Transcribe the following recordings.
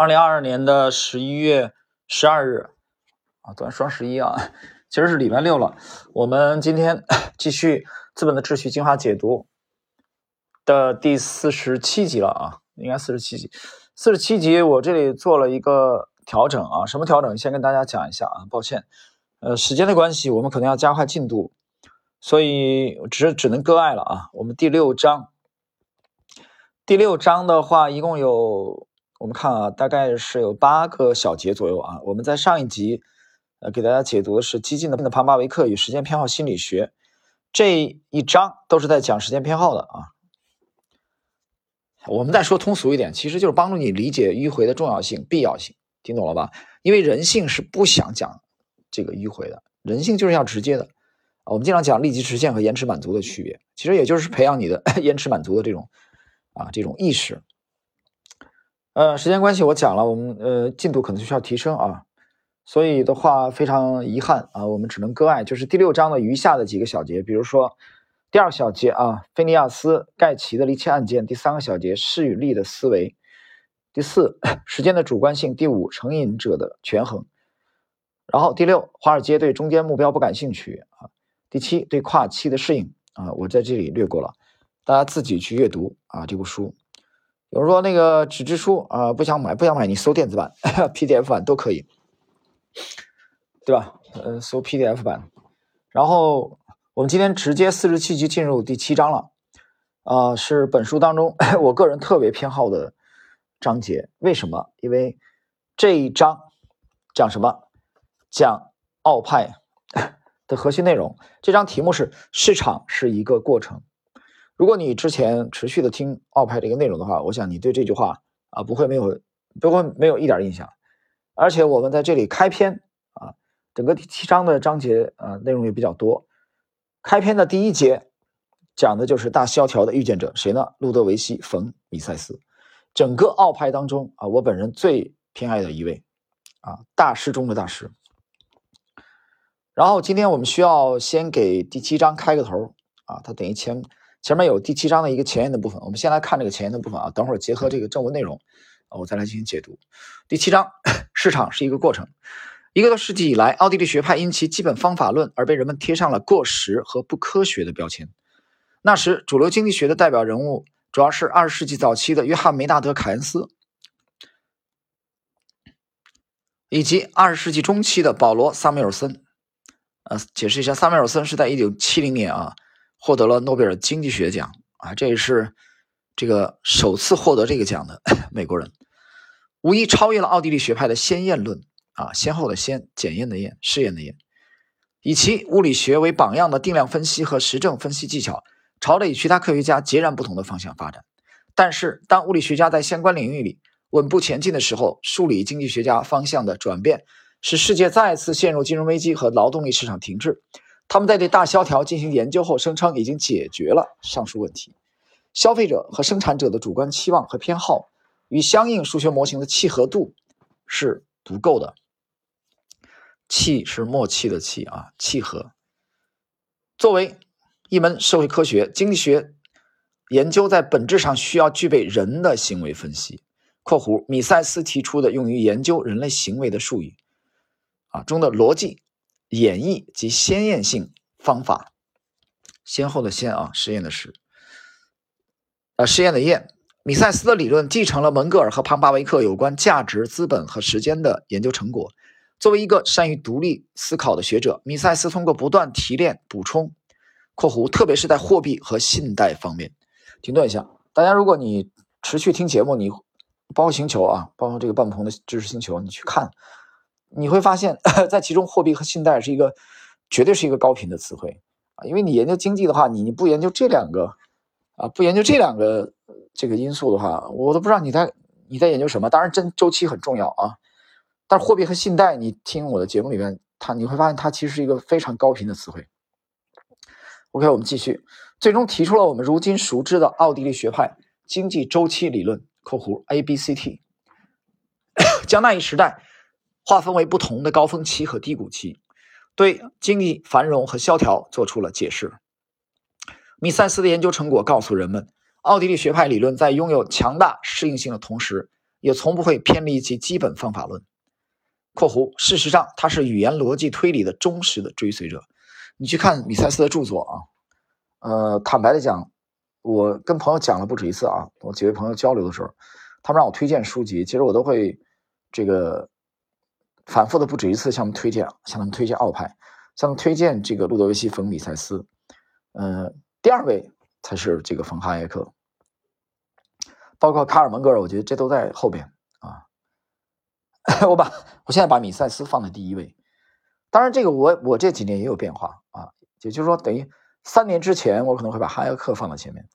二零二二年的十一月十二日啊，昨天双十一啊，今儿是礼拜六了。我们今天 继续《资本的秩序》精华解读的第四十七集了啊，应该四十七集。四十七集我这里做了一个调整啊，什么调整？先跟大家讲一下啊，抱歉，呃，时间的关系，我们可能要加快进度，所以只只能割爱了啊。我们第六章，第六章的话，一共有。我们看啊，大概是有八个小节左右啊。我们在上一集，呃，给大家解读的是激进的的庞巴维克与时间偏好心理学这一章，都是在讲时间偏好的啊。我们再说通俗一点，其实就是帮助你理解迂回的重要性、必要性，听懂了吧？因为人性是不想讲这个迂回的，人性就是要直接的。我们经常讲立即实现和延迟满足的区别，其实也就是培养你的 延迟满足的这种啊这种意识。呃，时间关系，我讲了，我们呃进度可能需要提升啊，所以的话非常遗憾啊，我们只能割爱，就是第六章的余下的几个小节，比如说第二小节啊，菲尼亚斯盖奇的离奇案件，第三个小节势与力的思维，第四 时间的主观性，第五成瘾者的权衡，然后第六华尔街对中间目标不感兴趣啊，第七对跨期的适应啊，我在这里略过了，大家自己去阅读啊这部书。有人说那个纸质书啊不想买，不想买，你搜电子版、PDF 版都可以，对吧？呃，搜 PDF 版。然后我们今天直接四十七集进入第七章了，啊，是本书当中 我个人特别偏好的章节。为什么？因为这一章讲什么？讲奥派 的核心内容。这章题目是“市场是一个过程”。如果你之前持续的听奥派这个内容的话，我想你对这句话啊不会没有不会没有一点印象。而且我们在这里开篇啊，整个第七章的章节啊内容也比较多。开篇的第一节讲的就是大萧条的预见者谁呢？路德维希·冯·米塞斯，整个奥派当中啊，我本人最偏爱的一位啊，大师中的大师。然后今天我们需要先给第七章开个头啊，它等于前。前面有第七章的一个前言的部分，我们先来看这个前言的部分啊。等会儿结合这个正文内容，我再来进行解读。第七章，市场是一个过程。一个多世纪以来，奥地利学派因其基本方法论而被人们贴上了过时和不科学的标签。那时，主流经济学的代表人物主要是二十世纪早期的约翰·梅纳德·凯恩斯，以及二十世纪中期的保罗·萨缪尔森。呃，解释一下，萨缪尔森是在一九七零年啊。获得了诺贝尔经济学奖啊，这也是这个首次获得这个奖的 美国人，无疑超越了奥地利学派的先验论啊，先后的先，检验的验，试验的验，以其物理学为榜样的定量分析和实证分析技巧，朝着与其他科学家截然不同的方向发展。但是，当物理学家在相关领域里稳步前进的时候，数理经济学家方向的转变，使世界再次陷入金融危机和劳动力市场停滞。他们在对大萧条进行研究后，声称已经解决了上述问题。消费者和生产者的主观期望和偏好与相应数学模型的契合度是足够的。契是默契的契啊，契合。作为一门社会科学，经济学研究在本质上需要具备人的行为分析（括弧米塞斯提出的用于研究人类行为的术语啊中的逻辑）。演绎及先验性方法，先后的先啊，实验的实，啊，实验的验。米塞斯的理论继承了蒙格尔和庞巴维克有关价值、资本和时间的研究成果。作为一个善于独立思考的学者，米塞斯通过不断提炼、补充（括弧特别是在货币和信贷方面）。停顿一下，大家，如果你持续听节目，你包括星球啊，包括这个半鹏的知识星球，你去看。你会发现 在其中，货币和信贷是一个绝对是一个高频的词汇啊！因为你研究经济的话，你你不研究这两个啊，不研究这两个这个因素的话，我都不知道你在你在研究什么。当然，真周期很重要啊，但是货币和信贷，你听我的节目里面，它你会发现它其实是一个非常高频的词汇。OK，我们继续，最终提出了我们如今熟知的奥地利学派经济周期理论（括弧 ABCT），将那一时代。划分为不同的高峰期和低谷期，对经济繁荣和萧条做出了解释。米塞斯的研究成果告诉人们，奥地利学派理论在拥有强大适应性的同时，也从不会偏离其基本方法论。（括弧事实上，他是语言逻辑推理的忠实的追随者。）你去看米塞斯的著作啊，呃，坦白的讲，我跟朋友讲了不止一次啊，我几位朋友交流的时候，他们让我推荐书籍，其实我都会这个反复的不止一次向他们推荐，向他们推荐奥派，向他们推荐这个路德维希·冯·米塞斯。呃，第二位才是这个冯·哈耶克。包括卡尔蒙格尔，我觉得这都在后边啊。我把我现在把米塞斯放在第一位，当然这个我我这几年也有变化啊，也就是说等于三年之前我可能会把哈耶克放在前面，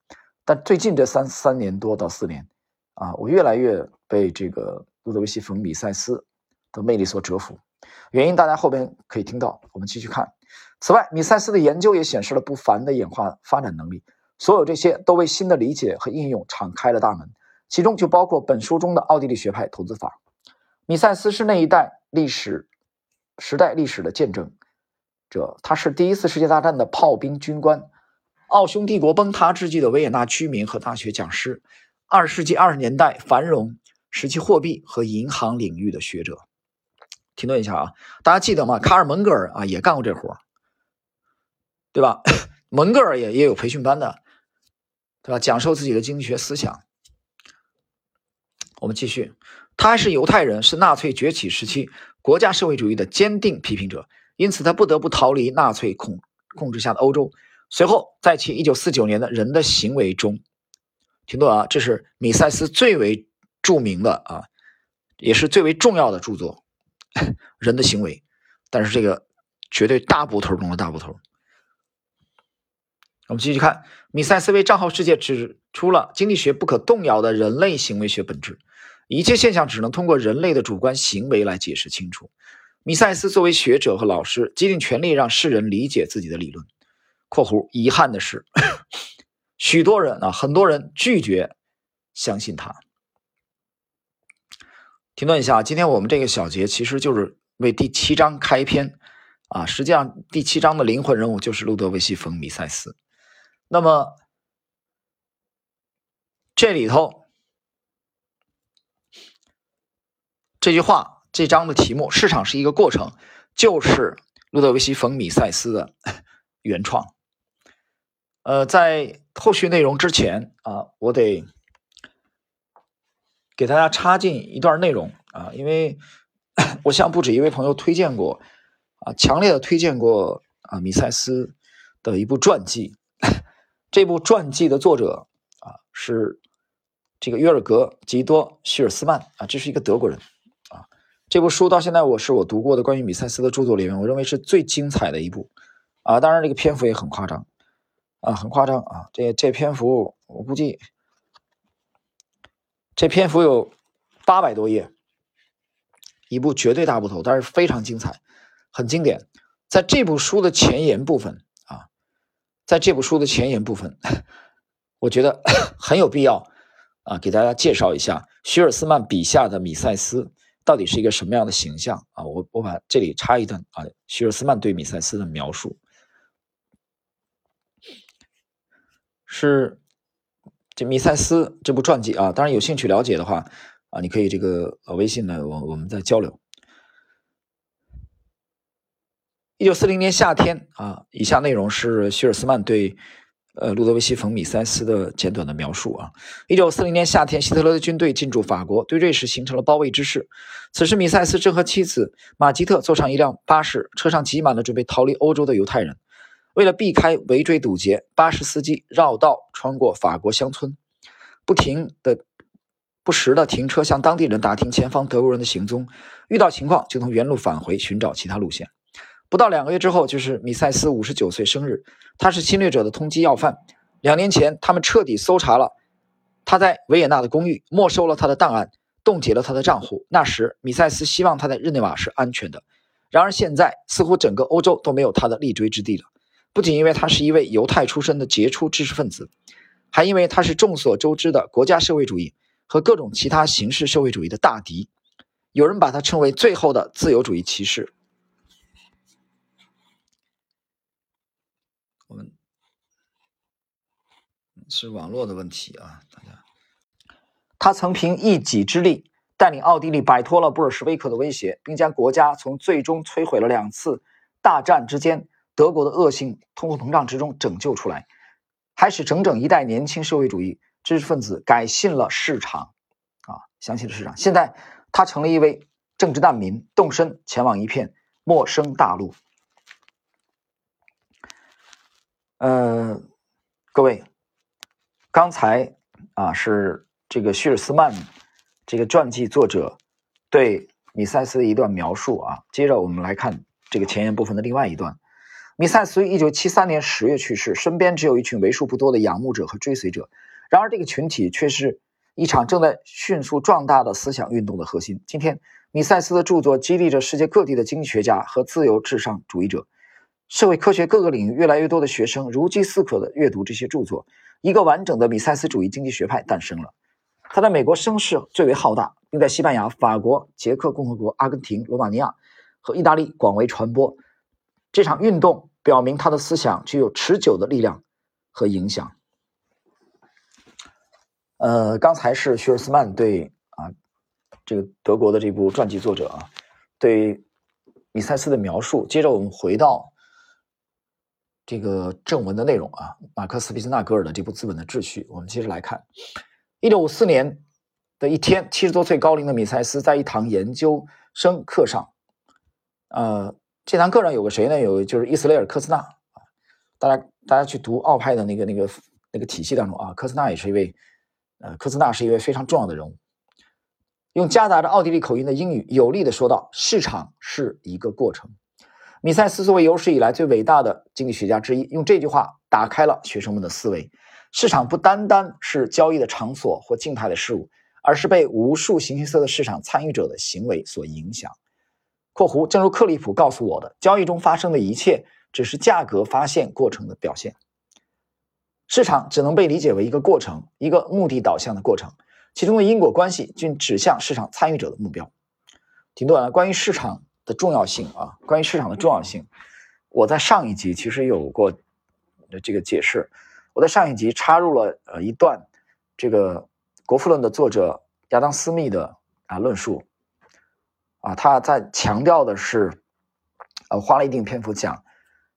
但最近这三三年多到四年啊，我越来越被这个路德维希·冯·米塞斯的魅力所折服。原因大家后边可以听到，我们继续看。此外，米塞斯的研究也显示了不凡的演化发展能力。所有这些都为新的理解和应用敞开了大门，其中就包括本书中的奥地利学派投资法。米塞斯是那一代历史时代历史的见证者，他是第一次世界大战的炮兵军官，奥匈帝国崩塌之际的维也纳居民和大学讲师，二十世纪二十年代繁荣时期货币和银行领域的学者。停顿一下啊，大家记得吗？卡尔蒙格尔啊也干过这活对吧？蒙格尔也也有培训班的。对吧？讲授自己的经济学思想。我们继续，他还是犹太人，是纳粹崛起时期国家社会主义的坚定批评者，因此他不得不逃离纳粹控控制下的欧洲。随后，在其1949年的《人的行为》中，听懂啊？这是米塞斯最为著名的啊，也是最为重要的著作，《人的行为》。但是这个绝对大部头中的大部头。我们继续看，米塞斯为账号世界指出了经济学不可动摇的人类行为学本质，一切现象只能通过人类的主观行为来解释清楚。米塞斯作为学者和老师，竭尽全力让世人理解自己的理论。（括弧遗憾的是，许多人啊，很多人拒绝相信他。）停顿一下，今天我们这个小节其实就是为第七章开篇啊，实际上第七章的灵魂人物就是路德维希·冯·米塞斯。那么，这里头这句话这章的题目“市场是一个过程”，就是路德维希·冯·米塞斯的原创。呃，在后续内容之前啊，我得给大家插进一段内容啊，因为 我向不止一位朋友推荐过啊，强烈的推荐过啊，米塞斯的一部传记。这部传记的作者啊是这个约尔格吉多希尔斯曼啊，这是一个德国人啊。这部书到现在我是我读过的关于米塞斯的著作里面，我认为是最精彩的一部啊。当然这个篇幅也很夸张啊，很夸张啊。这这篇幅我估计这篇幅有八百多页，一部绝对大部头，但是非常精彩，很经典。在这部书的前言部分啊。在这部书的前言部分，我觉得 很有必要啊，给大家介绍一下徐尔斯曼笔下的米塞斯到底是一个什么样的形象啊？我我把这里插一段啊，徐尔斯曼对米塞斯的描述是这米塞斯这部传记啊，当然有兴趣了解的话啊，你可以这个呃微信呢，我我们再交流。一九四零年夏天啊，以下内容是希尔斯曼对呃路德维希·冯·米塞斯的简短的描述啊。一九四零年夏天，希特勒的军队进驻法国，对瑞士形成了包围之势。此时，米塞斯正和妻子马吉特坐上一辆巴士，车上挤满了准备逃离欧洲的犹太人。为了避开围追堵截，巴士司机绕道穿过法国乡村，不停的、不时的停车向当地人打听前方德国人的行踪，遇到情况就从原路返回，寻找其他路线。不到两个月之后，就是米塞斯五十九岁生日。他是侵略者的通缉要犯。两年前，他们彻底搜查了他在维也纳的公寓，没收了他的档案，冻结了他的账户。那时，米塞斯希望他在日内瓦是安全的。然而，现在似乎整个欧洲都没有他的立锥之地了。不仅因为他是一位犹太出身的杰出知识分子，还因为他是众所周知的国家社会主义和各种其他形式社会主义的大敌。有人把他称为最后的自由主义骑士。我们是网络的问题啊，大家。他曾凭一己之力带领奥地利摆脱了布尔什维克的威胁，并将国家从最终摧毁了两次大战之间德国的恶性通货膨胀之中拯救出来，还使整整一代年轻社会主义知识分子改信了市场，啊，相信了市场。现在他成了一位政治难民，动身前往一片陌生大陆。呃，各位，刚才啊是这个叙尔斯曼。这个传记作者对米塞斯的一段描述啊，接着我们来看这个前言部分的另外一段。米塞斯于一九七三年十月去世，身边只有一群为数不多的仰慕者和追随者。然而，这个群体却是一场正在迅速壮大的思想运动的核心。今天，米塞斯的著作激励着世界各地的经济学家和自由至上主义者，社会科学各个领域越来越多的学生如饥似渴地阅读这些著作，一个完整的米塞斯主义经济学派诞生了。他在美国声势最为浩大，并在西班牙、法国、捷克共和国、阿根廷、罗马尼亚和意大利广为传播。这场运动表明他的思想具有持久的力量和影响。呃，刚才是许尔斯曼对啊这个德国的这部传记作者啊对米塞斯的描述。接着我们回到这个正文的内容啊，马克思·毕斯纳格尔的这部《资本的秩序》，我们接着来看。一九五四年的一天，七十多岁高龄的米塞斯在一堂研究生课上，呃，这堂课上有个谁呢？有就是伊斯雷尔·科斯纳啊，大家大家去读奥派的那个那个那个体系当中啊，科斯纳也是一位，呃，科斯纳是一位非常重要的人物。用夹杂着奥地利口音的英语，有力的说道：“市场是一个过程。”米塞斯作为有史以来最伟大的经济学家之一，用这句话打开了学生们的思维。市场不单单是交易的场所或静态的事物，而是被无数形形色色的市场参与者的行为所影响。（括弧）正如克利普告诉我的，交易中发生的一切只是价格发现过程的表现。市场只能被理解为一个过程，一个目的导向的过程，其中的因果关系均指向市场参与者的目标。挺短了，关于市场的重要性啊，关于市场的重要性，我在上一集其实有过这个解释。我在上一集插入了呃一段这个《国富论》的作者亚当·斯密的啊论述，啊，他在强调的是，呃，花了一定篇幅讲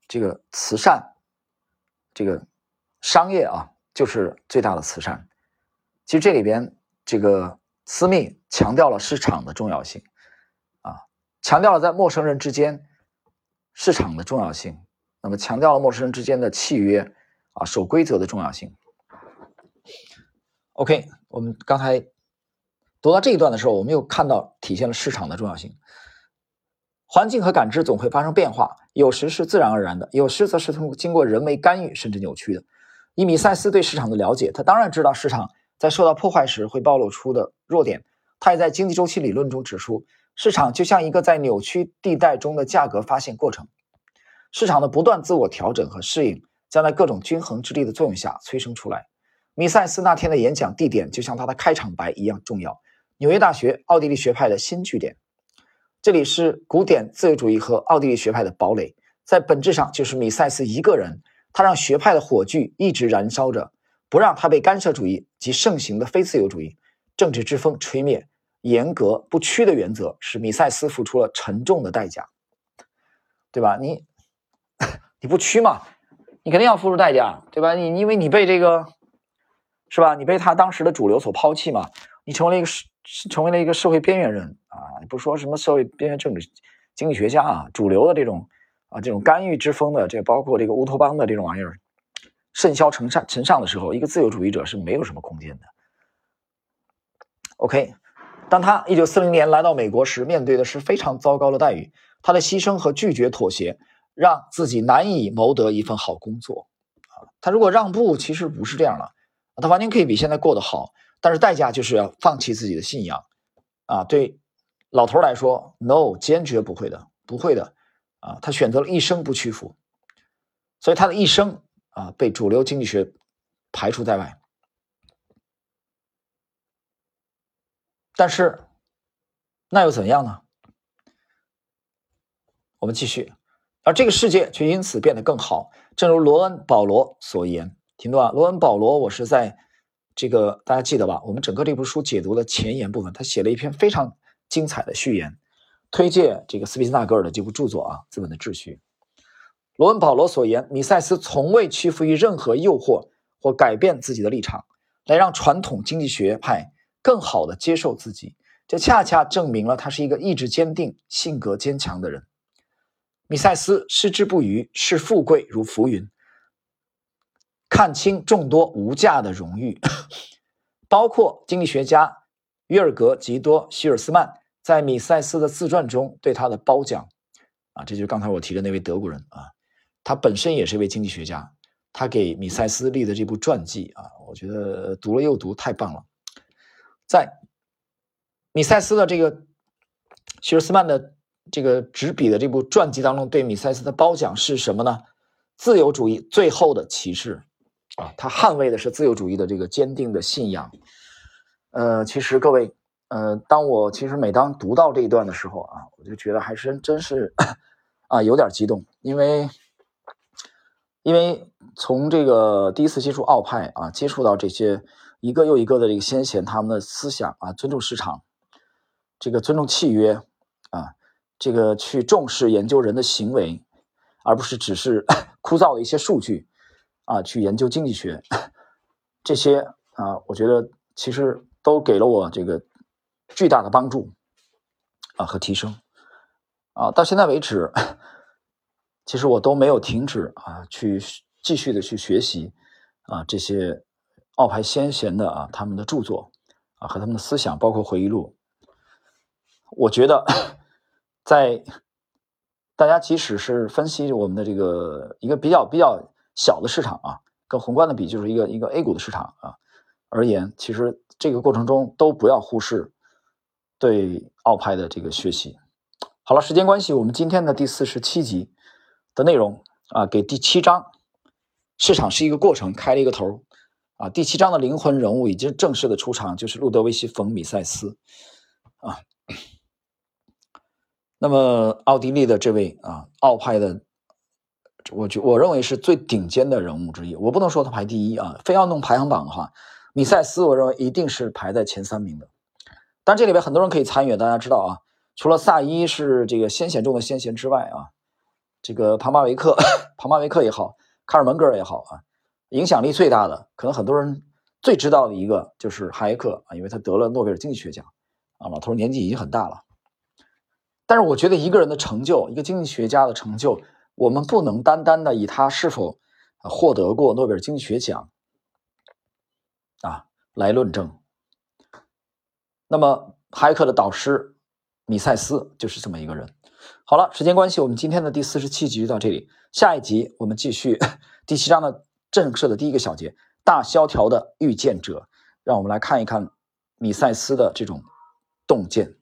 这个慈善，这个商业啊，就是最大的慈善。其实这里边这个斯密强调了市场的重要性，啊，强调了在陌生人之间市场的重要性，那么强调了陌生人之间的契约。啊，守规则的重要性。OK，我们刚才读到这一段的时候，我们又看到体现了市场的重要性。环境和感知总会发生变化，有时是自然而然的，有时则是通过经过人为干预甚至扭曲的。以米塞斯对市场的了解，他当然知道市场在受到破坏时会暴露出的弱点。他也在经济周期理论中指出，市场就像一个在扭曲地带中的价格发现过程，市场的不断自我调整和适应。将在各种均衡之力的作用下催生出来。米塞斯那天的演讲地点就像他的开场白一样重要——纽约大学奥地利学派的新据点。这里是古典自由主义和奥地利学派的堡垒，在本质上就是米塞斯一个人。他让学派的火炬一直燃烧着，不让他被干涉主义及盛行的非自由主义政治之风吹灭。严格不屈的原则使米塞斯付出了沉重的代价，对吧？你 你不屈嘛？你肯定要付出代价，对吧？你因为你被这个，是吧？你被他当时的主流所抛弃嘛？你成为了一个社，成为了一个社会边缘人啊！不说什么社会边缘政治经济学家啊，主流的这种啊，这种干预之风的，这包括这个乌托邦的这种玩意儿，甚嚣尘上尘上的时候，一个自由主义者是没有什么空间的。OK，当他一九四零年来到美国时，面对的是非常糟糕的待遇，他的牺牲和拒绝妥协。让自己难以谋得一份好工作，啊，他如果让步，其实不是这样的，他完全可以比现在过得好，但是代价就是要放弃自己的信仰，啊，对老头来说，no，坚决不会的，不会的，啊，他选择了一生不屈服，所以他的一生啊被主流经济学排除在外，但是那又怎样呢？我们继续。而这个世界却因此变得更好，正如罗恩·保罗所言。听懂啊？罗恩·保罗，我是在这个大家记得吧？我们整个这部书解读的前言部分，他写了一篇非常精彩的序言，推荐这个斯皮斯纳格尔的这部著作啊，《资本的秩序》。罗恩·保罗所言，米塞斯从未屈服于任何诱惑或改变自己的立场，来让传统经济学派更好的接受自己。这恰恰证明了他是一个意志坚定、性格坚强的人。米塞斯矢志不渝，视富贵如浮云，看清众多无价的荣誉，包括经济学家约尔格吉多希尔斯曼在米塞斯的自传中对他的褒奖。啊，这就是刚才我提的那位德国人啊。他本身也是一位经济学家，他给米塞斯立的这部传记啊，我觉得读了又读，太棒了。在米塞斯的这个希尔斯曼的这个执笔的这部传记当中，对米塞斯的褒奖是什么呢？自由主义最后的骑士啊，他捍卫的是自由主义的这个坚定的信仰。呃，其实各位，呃，当我其实每当读到这一段的时候啊，我就觉得还是真是啊有点激动，因为。因为从这个第一次接触奥派啊，接触到这些一个又一个的这个先贤他们的思想啊，尊重市场，这个尊重契约啊，这个去重视研究人的行为，而不是只是 枯燥的一些数据啊，去研究经济学，这些啊，我觉得其实都给了我这个巨大的帮助啊和提升啊，到现在为止。其实我都没有停止啊，去继续的去学习啊这些奥派先贤的啊他们的著作啊和他们的思想，包括回忆录。我觉得在大家即使是分析我们的这个一个比较比较小的市场啊，跟宏观的比就是一个一个 A 股的市场啊而言，其实这个过程中都不要忽视对澳派的这个学习。好了，时间关系，我们今天的第四十七集。的内容啊，给第七章，市场是一个过程，开了一个头啊。第七章的灵魂人物已经正式的出场，就是路德维希·冯·米塞斯啊。那么奥地利的这位啊，奥派的，我觉我认为是最顶尖的人物之一。我不能说他排第一啊，非要弄排行榜的话，米塞斯我认为一定是排在前三名的。但这里边很多人可以参与，大家知道啊，除了萨伊是这个先贤中的先贤之外啊。这个庞巴维克，庞巴维克也好，卡尔门格尔也好啊，影响力最大的，可能很多人最知道的一个就是哈耶克啊，因为他得了诺贝尔经济学奖啊，老头年纪已经很大了。但是我觉得一个人的成就，一个经济学家的成就，我们不能单单的以他是否获得过诺贝尔经济学奖啊来论证。那么哈耶克的导师米塞斯就是这么一个人。好了，时间关系，我们今天的第四十七集就到这里。下一集我们继续第七章的正式的第一个小节——大萧条的预见者。让我们来看一看米塞斯的这种洞见。